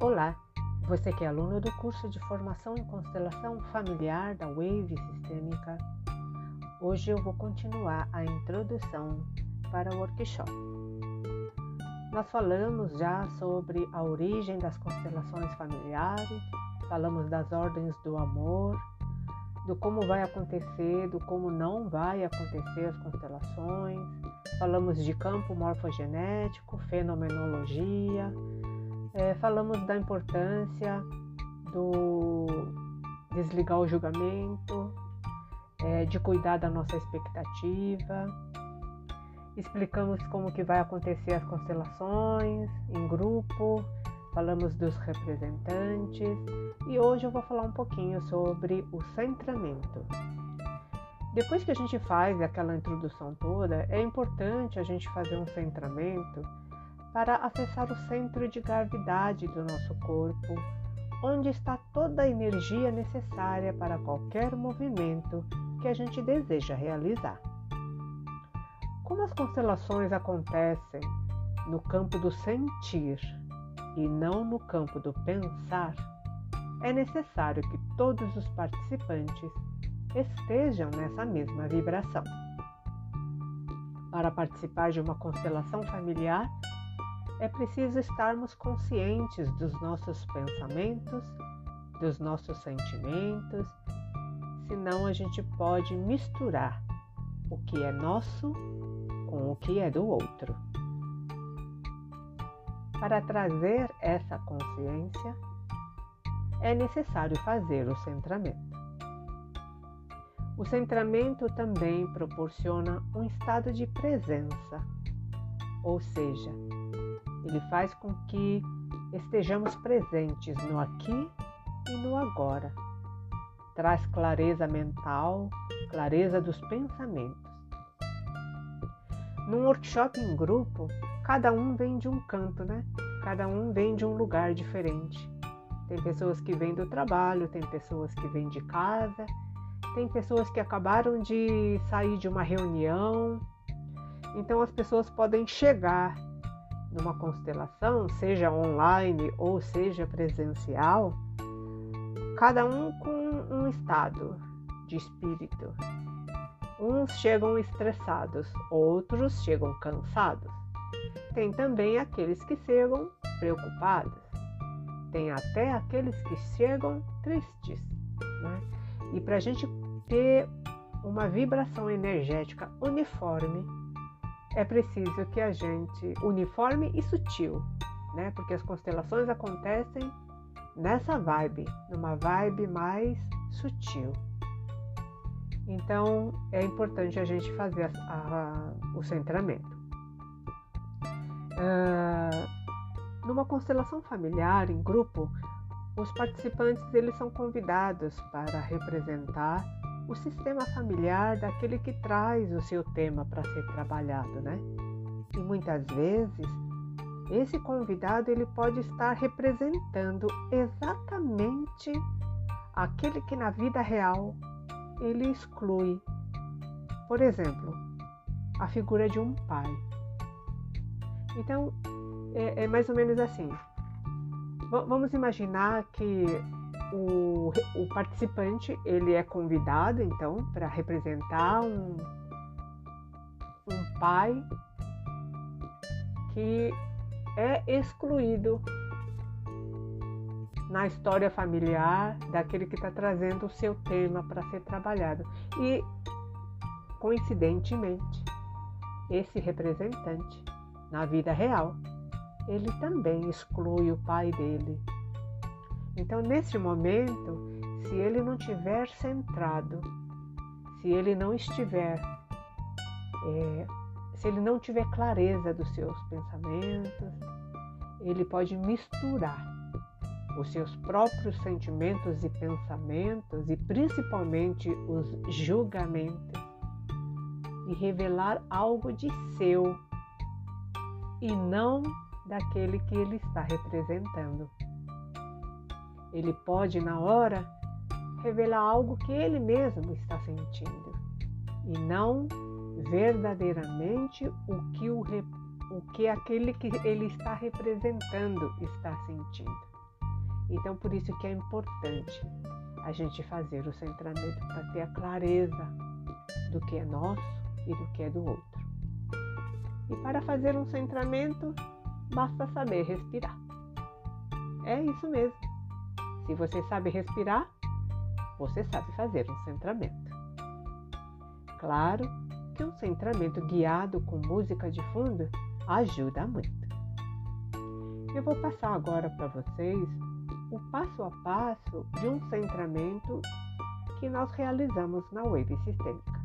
Olá, você que é aluno do curso de formação em constelação familiar da Wave Sistêmica. Hoje eu vou continuar a introdução para o workshop. Nós falamos já sobre a origem das constelações familiares, falamos das ordens do amor, do como vai acontecer, do como não vai acontecer as constelações, falamos de campo morfogenético, fenomenologia, é, falamos da importância do desligar o julgamento, é, de cuidar da nossa expectativa. Explicamos como que vai acontecer as constelações em grupo, falamos dos representantes e hoje eu vou falar um pouquinho sobre o centramento. Depois que a gente faz aquela introdução toda, é importante a gente fazer um centramento para acessar o centro de gravidade do nosso corpo, onde está toda a energia necessária para qualquer movimento que a gente deseja realizar. Como as constelações acontecem no campo do sentir e não no campo do pensar, é necessário que todos os participantes estejam nessa mesma vibração. Para participar de uma constelação familiar, é preciso estarmos conscientes dos nossos pensamentos, dos nossos sentimentos, senão a gente pode misturar o que é nosso com o que é do outro. Para trazer essa consciência, é necessário fazer o centramento. O centramento também proporciona um estado de presença, ou seja, ele faz com que estejamos presentes no aqui e no agora. Traz clareza mental, clareza dos pensamentos. Num workshop em grupo, cada um vem de um canto, né? Cada um vem de um lugar diferente. Tem pessoas que vêm do trabalho, tem pessoas que vêm de casa, tem pessoas que acabaram de sair de uma reunião. Então as pessoas podem chegar numa constelação, seja online ou seja presencial, cada um com um estado de espírito. Uns chegam estressados, outros chegam cansados. Tem também aqueles que chegam preocupados. Tem até aqueles que chegam tristes. Né? E para a gente ter uma vibração energética uniforme, é preciso que a gente, uniforme e sutil, né? Porque as constelações acontecem nessa vibe, numa vibe mais sutil. Então é importante a gente fazer a, a, o centramento. Uh, numa constelação familiar em grupo, os participantes eles são convidados para representar o sistema familiar daquele que traz o seu tema para ser trabalhado, né? E muitas vezes esse convidado ele pode estar representando exatamente aquele que na vida real ele exclui. Por exemplo, a figura de um pai. Então, é, é mais ou menos assim. V vamos imaginar que o, o participante ele é convidado então para representar um, um pai que é excluído na história familiar daquele que está trazendo o seu tema para ser trabalhado. E, coincidentemente, esse representante, na vida real, ele também exclui o pai dele então, nesse momento, se ele não tiver centrado, se ele não estiver, é, se ele não tiver clareza dos seus pensamentos, ele pode misturar os seus próprios sentimentos e pensamentos e principalmente os julgamentos e revelar algo de seu e não daquele que ele está representando. Ele pode, na hora, revelar algo que ele mesmo está sentindo e não verdadeiramente o que, o, o que aquele que ele está representando está sentindo. Então, por isso que é importante a gente fazer o centramento para ter a clareza do que é nosso e do que é do outro. E para fazer um centramento, basta saber respirar. É isso mesmo. Se você sabe respirar, você sabe fazer um centramento. Claro que um centramento guiado com música de fundo ajuda muito. Eu vou passar agora para vocês o passo a passo de um centramento que nós realizamos na Wave Sistêmica.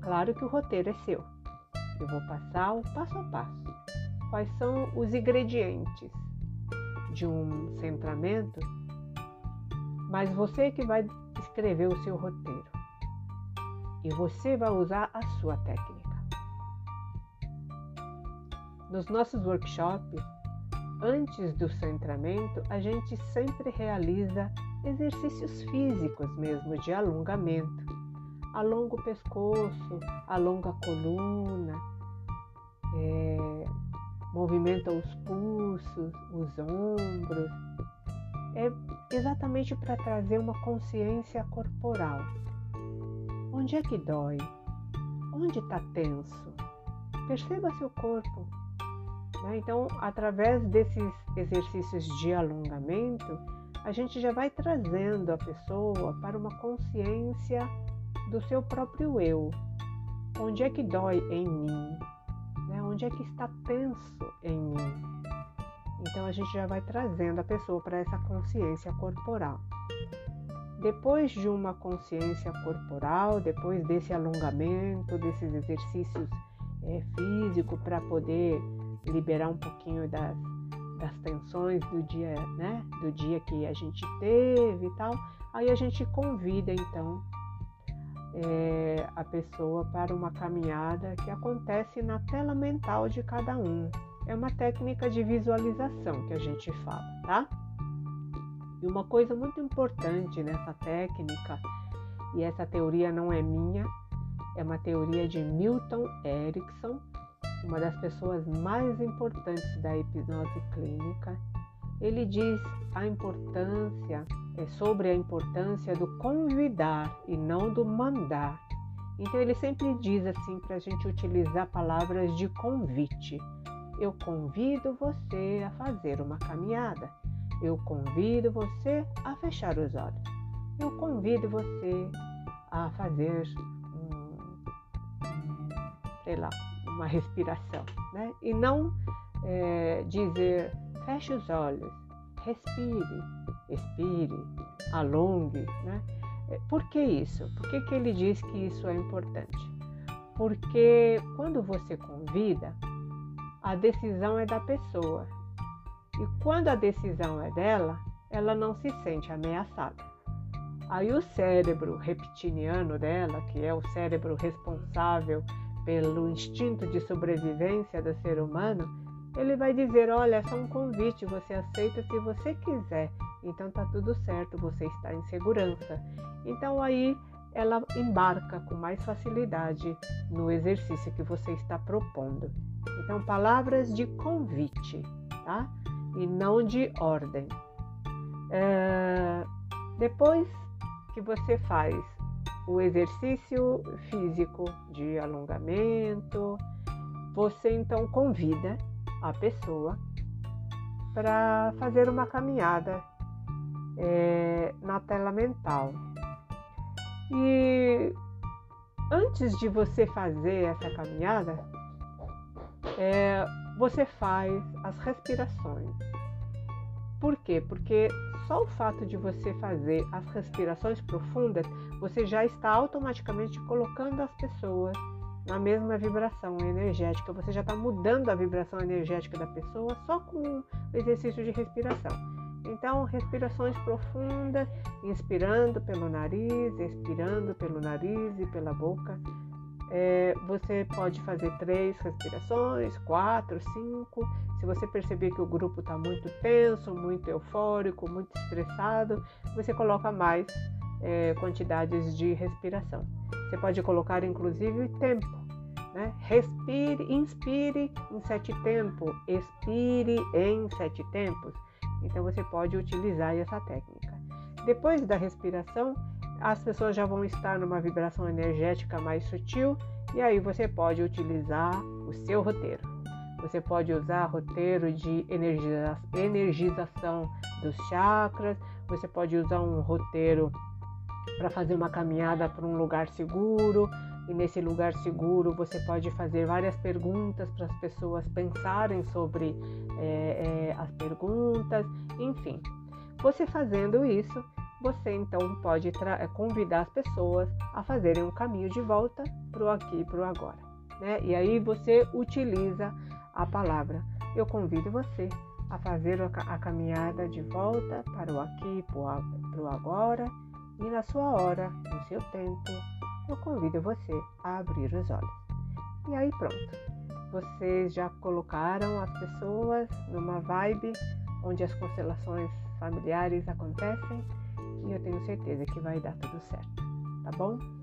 Claro que o roteiro é seu. Eu vou passar o passo a passo. Quais são os ingredientes de um centramento? Mas você que vai escrever o seu roteiro. E você vai usar a sua técnica. Nos nossos workshops, antes do centramento, a gente sempre realiza exercícios físicos mesmo de alongamento. Alonga o pescoço, alonga a coluna, é, movimenta os pulsos, os ombros. É exatamente para trazer uma consciência corporal. Onde é que dói? Onde está tenso? Perceba seu corpo, né? Então, através desses exercícios de alongamento, a gente já vai trazendo a pessoa para uma consciência do seu próprio eu. Onde é que dói em mim? Né? Onde é que está tenso em mim? Então a gente já vai trazendo a pessoa para essa consciência corporal. Depois de uma consciência corporal, depois desse alongamento, desses exercícios é, físicos para poder liberar um pouquinho das, das tensões do dia, né? Do dia que a gente teve e tal. Aí a gente convida então é, a pessoa para uma caminhada que acontece na tela mental de cada um. É uma técnica de visualização que a gente fala, tá? E uma coisa muito importante nessa técnica, e essa teoria não é minha, é uma teoria de Milton Erickson, uma das pessoas mais importantes da hipnose clínica, ele diz a importância, é sobre a importância do convidar e não do mandar. Então ele sempre diz assim para a gente utilizar palavras de convite. Eu convido você a fazer uma caminhada. Eu convido você a fechar os olhos. Eu convido você a fazer um, sei lá, uma respiração, né? E não é, dizer feche os olhos, respire, expire, alongue, né? É, por que isso? Por que, que ele diz que isso é importante? Porque quando você convida, a decisão é da pessoa. E quando a decisão é dela, ela não se sente ameaçada. Aí o cérebro reptiliano dela, que é o cérebro responsável pelo instinto de sobrevivência do ser humano, ele vai dizer: Olha, é só um convite, você aceita se você quiser. Então tá tudo certo, você está em segurança. Então aí ela embarca com mais facilidade no exercício que você está propondo. Então, palavras de convite, tá? E não de ordem. É... Depois que você faz o exercício físico de alongamento, você então convida a pessoa para fazer uma caminhada é, na tela mental. E antes de você fazer essa caminhada, é, você faz as respirações. Por quê? Porque só o fato de você fazer as respirações profundas, você já está automaticamente colocando as pessoas na mesma vibração energética. Você já está mudando a vibração energética da pessoa só com o exercício de respiração. Então, respirações profundas, inspirando pelo nariz, expirando pelo nariz e pela boca. É, você pode fazer três respirações, quatro, cinco. Se você perceber que o grupo está muito tenso, muito eufórico, muito estressado, você coloca mais é, quantidades de respiração. Você pode colocar inclusive tempo. Né? Respire, inspire em sete tempos, expire em sete tempos. Então você pode utilizar essa técnica. Depois da respiração, as pessoas já vão estar numa vibração energética mais sutil e aí você pode utilizar o seu roteiro. Você pode usar roteiro de energiza energização dos chakras, você pode usar um roteiro para fazer uma caminhada para um lugar seguro, e nesse lugar seguro você pode fazer várias perguntas para as pessoas pensarem sobre é, é, perguntas, enfim. Você fazendo isso, você então pode convidar as pessoas a fazerem um caminho de volta para o aqui e para o agora. Né? E aí você utiliza a palavra. Eu convido você a fazer a caminhada de volta para o aqui para o agora e na sua hora, no seu tempo, eu convido você a abrir os olhos. E aí pronto. Vocês já colocaram as pessoas numa vibe onde as constelações familiares acontecem e eu tenho certeza que vai dar tudo certo, tá bom?